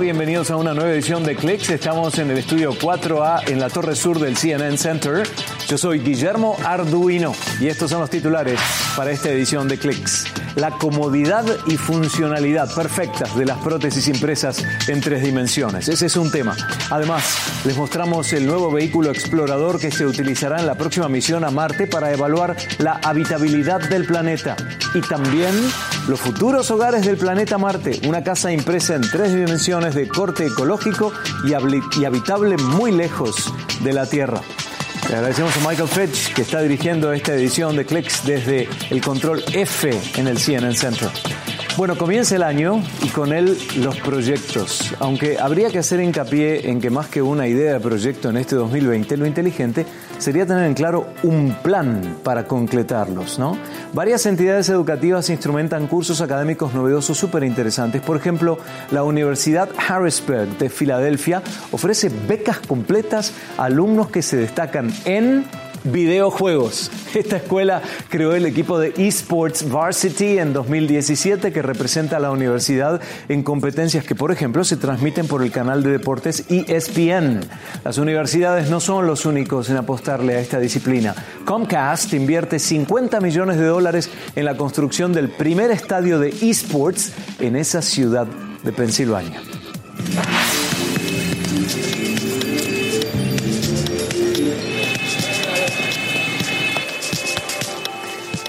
Bienvenidos a una nueva edición de Clicks. Estamos en el estudio 4A en la torre sur del CNN Center. Yo soy Guillermo Arduino y estos son los titulares para esta edición de Clicks. La comodidad y funcionalidad perfectas de las prótesis impresas en tres dimensiones. Ese es un tema. Además, les mostramos el nuevo vehículo explorador que se utilizará en la próxima misión a Marte para evaluar la habitabilidad del planeta. Y también los futuros hogares del planeta Marte, una casa impresa en tres dimensiones de corte ecológico y, habitable muy lejos de la Tierra. Le agradecemos a Michael Fitch que está dirigiendo esta edición de Clicks desde el control F en el CNN Center. Bueno, comienza el año y con él los proyectos. Aunque habría que hacer hincapié en que más que una idea de proyecto en este 2020, lo inteligente sería tener en claro un plan para concretarlos, ¿no? Varias entidades educativas instrumentan cursos académicos novedosos súper interesantes. Por ejemplo, la Universidad Harrisburg de Filadelfia ofrece becas completas a alumnos que se destacan en videojuegos. Esta escuela creó el equipo de eSports Varsity en 2017 que representa a la universidad en competencias que, por ejemplo, se transmiten por el canal de deportes ESPN. Las universidades no son los únicos en apostarle a esta disciplina. Comcast invierte 50 millones de dólares en la construcción del primer estadio de eSports en esa ciudad de Pensilvania.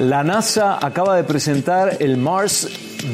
La NASA acaba de presentar el Mars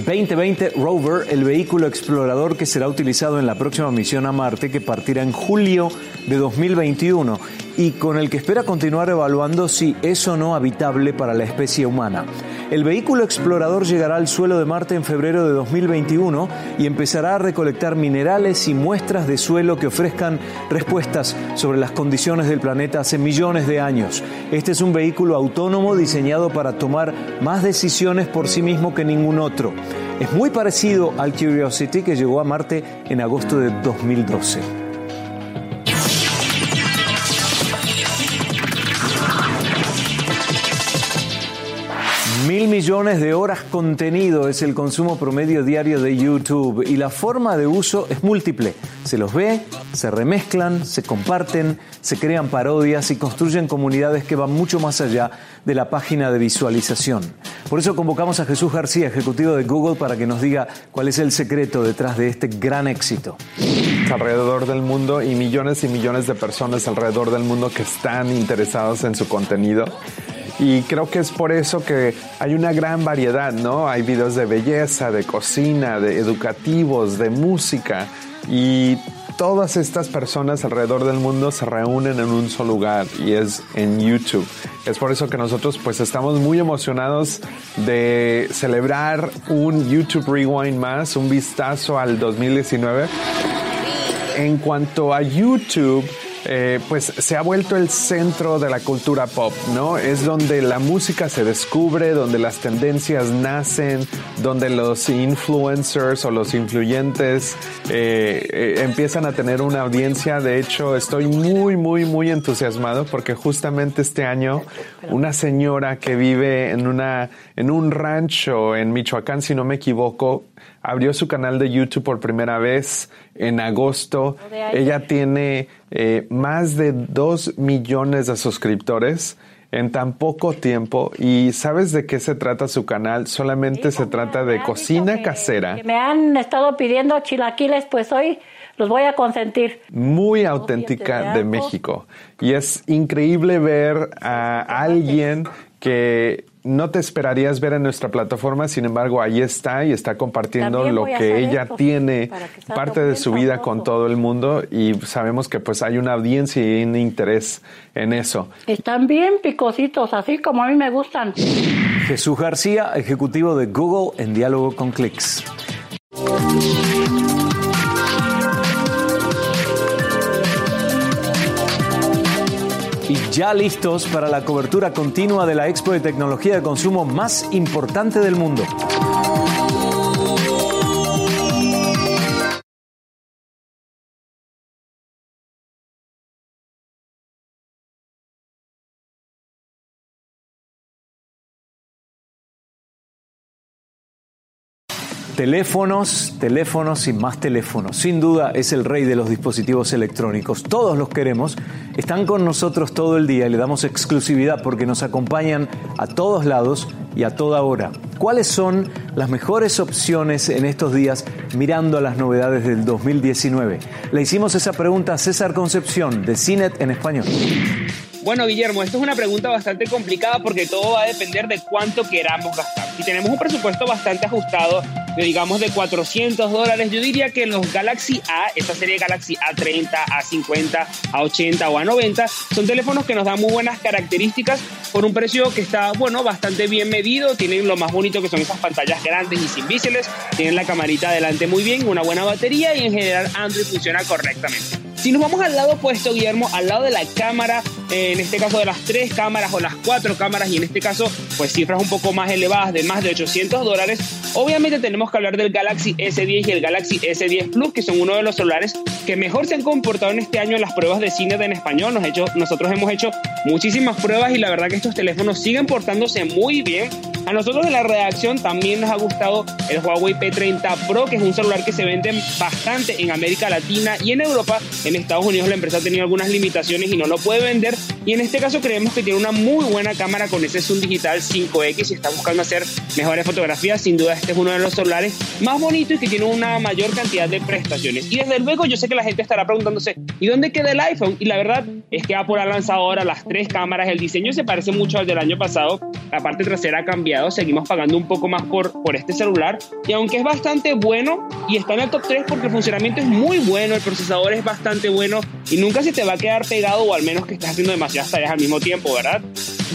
2020 Rover, el vehículo explorador que será utilizado en la próxima misión a Marte que partirá en julio de 2021 y con el que espera continuar evaluando si es o no habitable para la especie humana. El vehículo explorador llegará al suelo de Marte en febrero de 2021 y empezará a recolectar minerales y muestras de suelo que ofrezcan respuestas sobre las condiciones del planeta hace millones de años. Este es un vehículo autónomo diseñado para tomar más decisiones por sí mismo que ningún otro. Es muy parecido al Curiosity que llegó a Marte en agosto de 2012. Mil millones de horas contenido es el consumo promedio diario de YouTube y la forma de uso es múltiple. Se los ve, se remezclan, se comparten, se crean parodias y construyen comunidades que van mucho más allá de la página de visualización. Por eso convocamos a Jesús García, ejecutivo de Google, para que nos diga cuál es el secreto detrás de este gran éxito. Alrededor del mundo y millones y millones de personas alrededor del mundo que están interesados en su contenido y creo que es por eso que hay una gran variedad, ¿no? Hay videos de belleza, de cocina, de educativos, de música y todas estas personas alrededor del mundo se reúnen en un solo lugar y es en YouTube. Es por eso que nosotros pues estamos muy emocionados de celebrar un YouTube Rewind más, un vistazo al 2019. En cuanto a YouTube, eh, pues se ha vuelto el centro de la cultura pop, ¿no? Es donde la música se descubre, donde las tendencias nacen, donde los influencers o los influyentes eh, eh, empiezan a tener una audiencia. De hecho, estoy muy, muy, muy entusiasmado porque justamente este año una señora que vive en una en un rancho en Michoacán, si no me equivoco, abrió su canal de YouTube por primera vez en agosto. Ella tiene eh, más de dos millones de suscriptores en tan poco tiempo. ¿Y sabes de qué se trata su canal? Solamente se trata de cocina casera. me han estado pidiendo chilaquiles, pues hoy los voy a consentir. Muy auténtica de México. Y es increíble ver a alguien que no te esperarías ver en nuestra plataforma, sin embargo, ahí está y está compartiendo lo que ella tiene, parte de su vida con todo el mundo y sabemos que pues hay una audiencia y un interés en eso. Están bien picositos, así como a mí me gustan. Jesús García, ejecutivo de Google en diálogo con Clicks. Y ya listos para la cobertura continua de la Expo de Tecnología de Consumo más importante del mundo. Teléfonos, teléfonos y más teléfonos. Sin duda es el rey de los dispositivos electrónicos. Todos los queremos. Están con nosotros todo el día y le damos exclusividad porque nos acompañan a todos lados y a toda hora. ¿Cuáles son las mejores opciones en estos días mirando a las novedades del 2019? Le hicimos esa pregunta a César Concepción de CINET en español. Bueno, Guillermo, esto es una pregunta bastante complicada porque todo va a depender de cuánto queramos gastar. Si tenemos un presupuesto bastante ajustado, de, digamos de 400 dólares, yo diría que los Galaxy A, esta serie Galaxy A30, A50, A80 o A90, son teléfonos que nos dan muy buenas características por un precio que está, bueno, bastante bien medido. Tienen lo más bonito que son esas pantallas grandes y sin biseles. Tienen la camarita adelante muy bien, una buena batería y en general Android funciona correctamente. Si nos vamos al lado opuesto, Guillermo, al lado de la cámara, en este caso de las tres cámaras o las cuatro cámaras, y en este caso, pues cifras un poco más elevadas de más de 800 dólares, obviamente tenemos que hablar del Galaxy S10 y el Galaxy S10 Plus, que son uno de los celulares que mejor se han comportado en este año en las pruebas de cine en español. Nos hecho, nosotros hemos hecho muchísimas pruebas y la verdad que estos teléfonos siguen portándose muy bien. A nosotros de la redacción también nos ha gustado el Huawei P30 Pro, que es un celular que se vende bastante en América Latina y en Europa. En Estados Unidos la empresa ha tenido algunas limitaciones y no lo puede vender. Y en este caso creemos que tiene una muy buena cámara con ese zoom digital 5X. Si está buscando hacer mejores fotografías, sin duda este es uno de los celulares más bonitos y que tiene una mayor cantidad de prestaciones. Y desde luego yo sé que la gente estará preguntándose, ¿y dónde queda el iPhone? Y la verdad es que Apple ha lanzado ahora las tres cámaras. El diseño se parece mucho al del año pasado. La parte trasera ha cambiado. Seguimos pagando un poco más por, por este celular. Y aunque es bastante bueno y está en el top 3 porque el funcionamiento es muy bueno, el procesador es bastante bueno y nunca se te va a quedar pegado o al menos que estés haciendo demasiadas tareas al mismo tiempo, ¿verdad?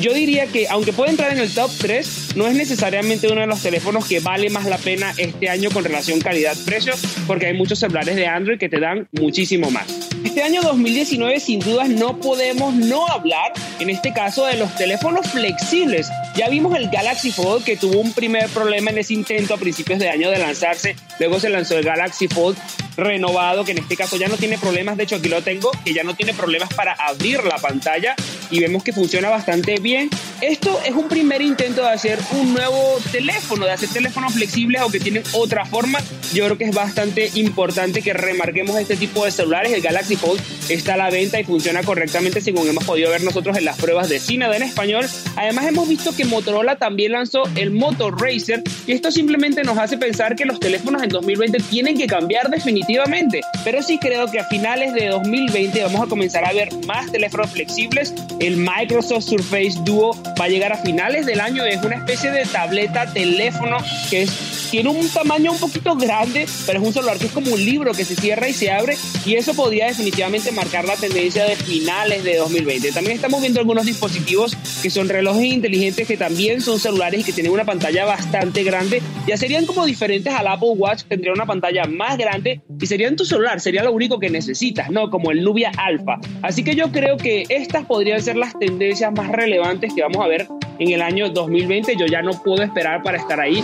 Yo diría que aunque puede entrar en el top 3, no es necesariamente uno de los teléfonos que vale más la pena este año con relación calidad-precio, porque hay muchos celulares de Android que te dan muchísimo más. Este año 2019 sin dudas no podemos no hablar, en este caso, de los teléfonos flexibles. Ya vimos el Galaxy Fold que tuvo un primer problema en ese intento a principios de año de lanzarse, luego se lanzó el Galaxy Fold renovado, que en este caso ya no tiene problemas, de hecho aquí lo tengo, que ya no tiene problemas para abrir la pantalla y vemos que funciona bastante bien. Esto es un primer intento de hacer un nuevo teléfono, de hacer teléfonos flexibles o que tienen otra forma. Yo creo que es bastante importante que remarquemos este tipo de celulares. El Galaxy Fold está a la venta y funciona correctamente según hemos podido ver nosotros en las pruebas de cine en español. Además hemos visto que Motorola también lanzó el Moto Racer y esto simplemente nos hace pensar que los teléfonos en 2020 tienen que cambiar definitivamente. Pero sí creo que a finales de 2020 vamos a comenzar a ver más teléfonos flexibles. El Microsoft Surface Duo va a llegar a finales del año. Es una especie de tableta teléfono que es tiene un tamaño un poquito grande, pero es un celular que es como un libro que se cierra y se abre y eso podría definitivamente marcar la tendencia de finales de 2020. También estamos viendo algunos dispositivos que son relojes inteligentes que también son celulares y que tienen una pantalla bastante grande. Ya serían como diferentes al Apple Watch, tendría una pantalla más grande y sería en tu celular, sería lo único que necesitas, ¿no? Como el Nubia Alpha. Así que yo creo que estas podrían ser las tendencias más relevantes que vamos a ver en el año 2020. Yo ya no puedo esperar para estar ahí.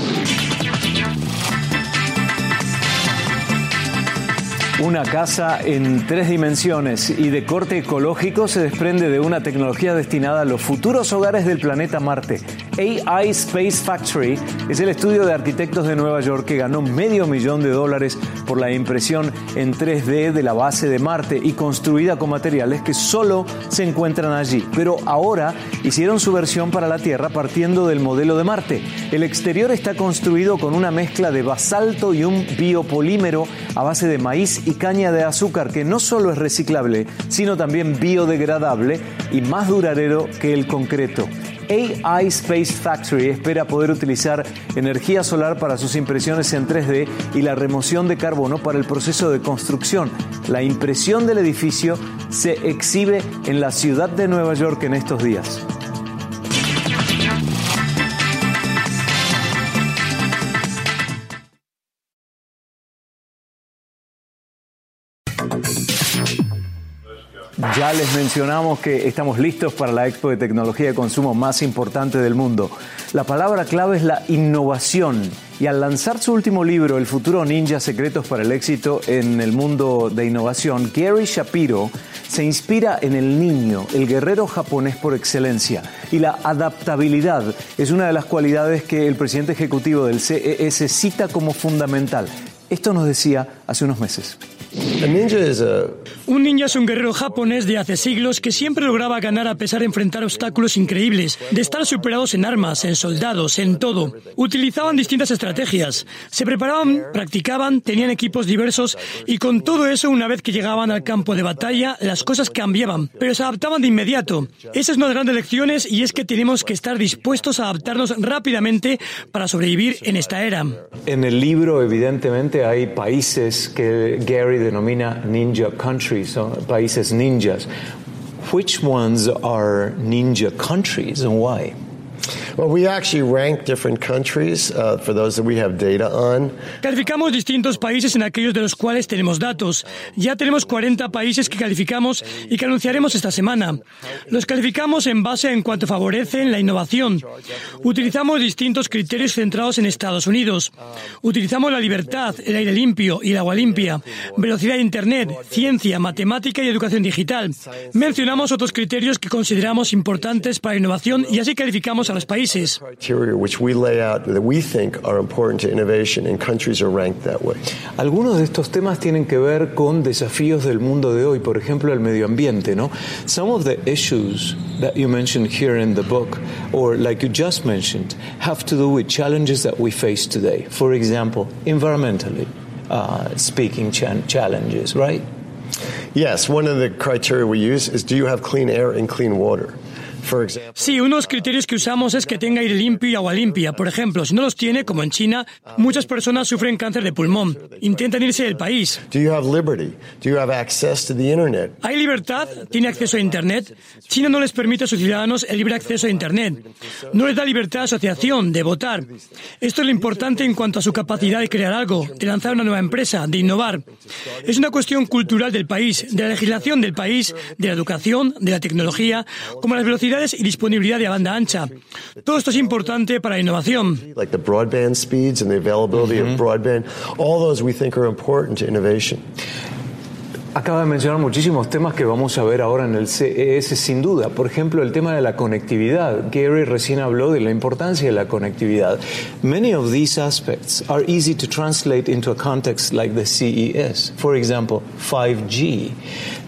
Una casa en tres dimensiones y de corte ecológico se desprende de una tecnología destinada a los futuros hogares del planeta Marte. AI Space Factory es el estudio de arquitectos de Nueva York que ganó medio millón de dólares por la impresión en 3D de la base de Marte y construida con materiales que solo se encuentran allí. Pero ahora hicieron su versión para la Tierra partiendo del modelo de Marte. El exterior está construido con una mezcla de basalto y un biopolímero a base de maíz y caña de azúcar que no solo es reciclable, sino también biodegradable y más duradero que el concreto. AI Space Factory espera poder utilizar energía solar para sus impresiones en 3D y la remoción de carbono para el proceso de construcción. La impresión del edificio se exhibe en la ciudad de Nueva York en estos días. Ya les mencionamos que estamos listos para la expo de tecnología de consumo más importante del mundo. La palabra clave es la innovación. Y al lanzar su último libro, El futuro ninja, secretos para el éxito en el mundo de innovación, Gary Shapiro se inspira en el niño, el guerrero japonés por excelencia. Y la adaptabilidad es una de las cualidades que el presidente ejecutivo del CES cita como fundamental. Esto nos decía hace unos meses. Un ninja es un guerrero japonés de hace siglos que siempre lograba ganar a pesar de enfrentar obstáculos increíbles, de estar superados en armas, en soldados, en todo. Utilizaban distintas estrategias, se preparaban, practicaban, tenían equipos diversos y con todo eso, una vez que llegaban al campo de batalla, las cosas cambiaban, pero se adaptaban de inmediato. Esa es una de las grandes lecciones y es que tenemos que estar dispuestos a adaptarnos rápidamente para sobrevivir en esta era. En el libro, evidentemente, hay países que Gary denomina ninja countries, países ninjas. Which ones are ninja countries and why? Calificamos distintos países en aquellos de los cuales tenemos datos. Ya tenemos 40 países que calificamos y que anunciaremos esta semana. Los calificamos en base en cuanto favorecen la innovación. Utilizamos distintos criterios centrados en Estados Unidos. Utilizamos la libertad, el aire limpio y el agua limpia, velocidad de Internet, ciencia, matemática y educación digital. Mencionamos otros criterios que consideramos importantes para la innovación y así calificamos a los países. Algunos de estos temas tienen que ver con desafíos del mundo de hoy, por ejemplo, el medio ambiente, ¿no? Some of the issues that you mentioned here in the book, or like you just mentioned, have to do with challenges that we face today. For example, environmentally uh, speaking challenges, right? Yes, one of the criteria we use is do you have clean air and clean water? Sí, unos criterios que usamos es que tenga aire limpio y agua limpia. Por ejemplo, si no los tiene, como en China, muchas personas sufren cáncer de pulmón. Intentan irse del país. ¿Hay libertad? ¿Tiene acceso a Internet? China no les permite a sus ciudadanos el libre acceso a Internet. No les da libertad de asociación, de votar. Esto es lo importante en cuanto a su capacidad de crear algo, de lanzar una nueva empresa, de innovar. Es una cuestión cultural del país, de la legislación del país, de la educación, de la tecnología, como las velocidades y disponibilidad de banda ancha. Todo esto es importante para la innovación. Acaba de mencionar muchísimos temas que vamos a ver ahora en el CES, sin duda. Por ejemplo, el tema de la conectividad. Gary recién habló de la importancia de la conectividad. Many of these aspects are easy to translate into a context like the CES. For example, 5G.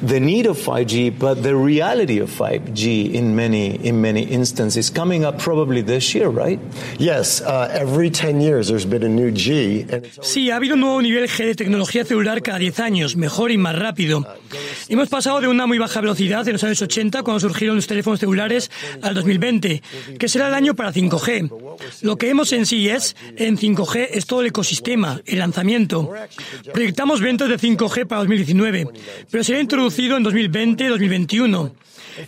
The need of 5G, but the reality of 5G in many, in many instances coming up probably this year, right? Yes, uh, every 10 years there's been a new G. Sí, ha habido un nuevo nivel G de tecnología celular cada 10 años, mejor y más rápido rápido. Hemos pasado de una muy baja velocidad en los años 80, cuando surgieron los teléfonos celulares, al 2020, que será el año para 5G. Lo que hemos en sí es, en 5G, es todo el ecosistema, el lanzamiento. Proyectamos ventas de 5G para 2019, pero será introducido en 2020-2021.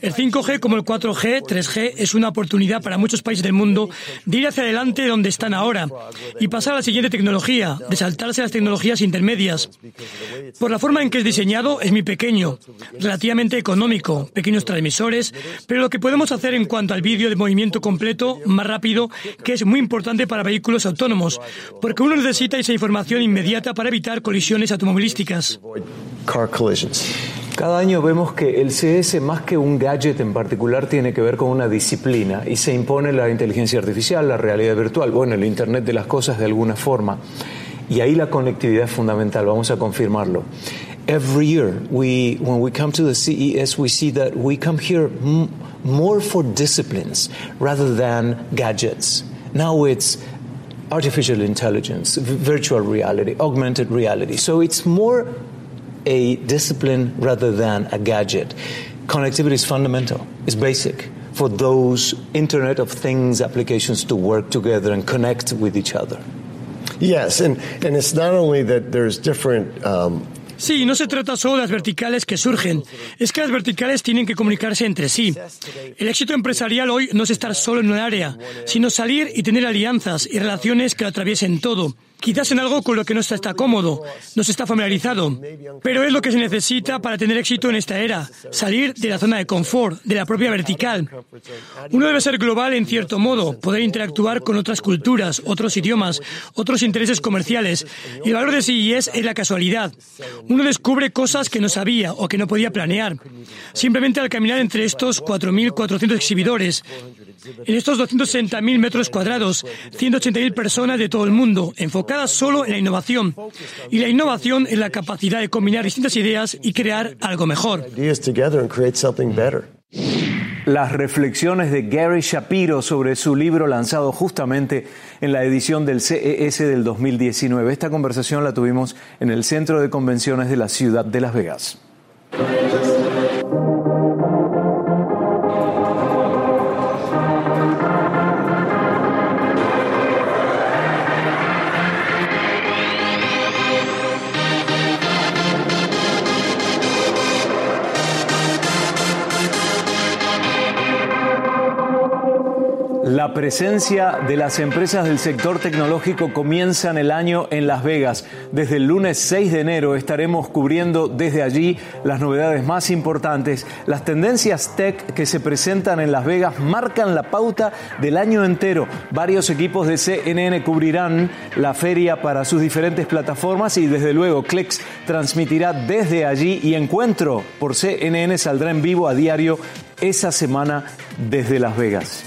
El 5G, como el 4G, 3G, es una oportunidad para muchos países del mundo de ir hacia adelante donde están ahora y pasar a la siguiente tecnología, de saltarse las tecnologías intermedias. Por la forma en que es diseñado, es muy pequeño, relativamente económico, pequeños transmisores, pero lo que podemos hacer en cuanto al vídeo de movimiento completo, más rápido, que es muy importante para vehículos autónomos, porque uno necesita esa información inmediata para evitar colisiones automovilísticas. Cada año vemos que el CS, más que un gadget en particular, tiene que ver con una disciplina y se impone la inteligencia artificial, la realidad virtual, bueno, el Internet de las cosas de alguna forma. Y ahí la conectividad fundamental, vamos a confirmarlo. Every year, we, when we come to the CES, we see that we come here more for disciplines rather than gadgets. Now it's artificial intelligence, virtual reality, augmented reality. So it's more a discipline rather than a gadget. Connectivity is fundamental, it's basic for those Internet of Things applications to work together and connect with each other. Yes, and, and it's not only that there's different um, Sí, no se trata solo de las verticales que surgen, es que las verticales tienen que comunicarse entre sí. El éxito empresarial hoy no es estar solo en un área, sino salir y tener alianzas y relaciones que lo atraviesen todo. Quizás en algo con lo que no está, cómodo, no se está familiarizado, pero es lo que se necesita para tener éxito en esta era, salir de la zona de confort, de la propia vertical. Uno debe ser global en cierto modo, poder interactuar con otras culturas, otros idiomas, otros intereses comerciales. Y el valor de CES es la casualidad. Uno descubre cosas que no sabía o que no podía planear. Simplemente al caminar entre estos 4.400 exhibidores, en estos 260.000 metros cuadrados, 180.000 personas de todo el mundo, enfocadas solo en la innovación. Y la innovación es la capacidad de combinar distintas ideas y crear algo mejor. Las reflexiones de Gary Shapiro sobre su libro lanzado justamente en la edición del CES del 2019. Esta conversación la tuvimos en el Centro de Convenciones de la ciudad de Las Vegas. La presencia de las empresas del sector tecnológico comienza en el año en Las Vegas. Desde el lunes 6 de enero estaremos cubriendo desde allí las novedades más importantes. Las tendencias tech que se presentan en Las Vegas marcan la pauta del año entero. Varios equipos de CNN cubrirán la feria para sus diferentes plataformas y desde luego Clex transmitirá desde allí y Encuentro por CNN saldrá en vivo a diario esa semana desde Las Vegas.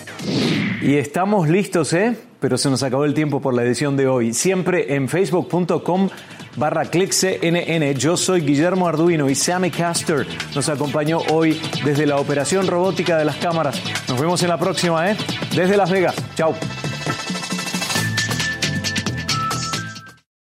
Y estamos listos, ¿eh? Pero se nos acabó el tiempo por la edición de hoy. Siempre en facebook.com barra CNN. Yo soy Guillermo Arduino y Sammy Caster nos acompañó hoy desde la operación robótica de las cámaras. Nos vemos en la próxima, ¿eh? Desde Las Vegas. Chao.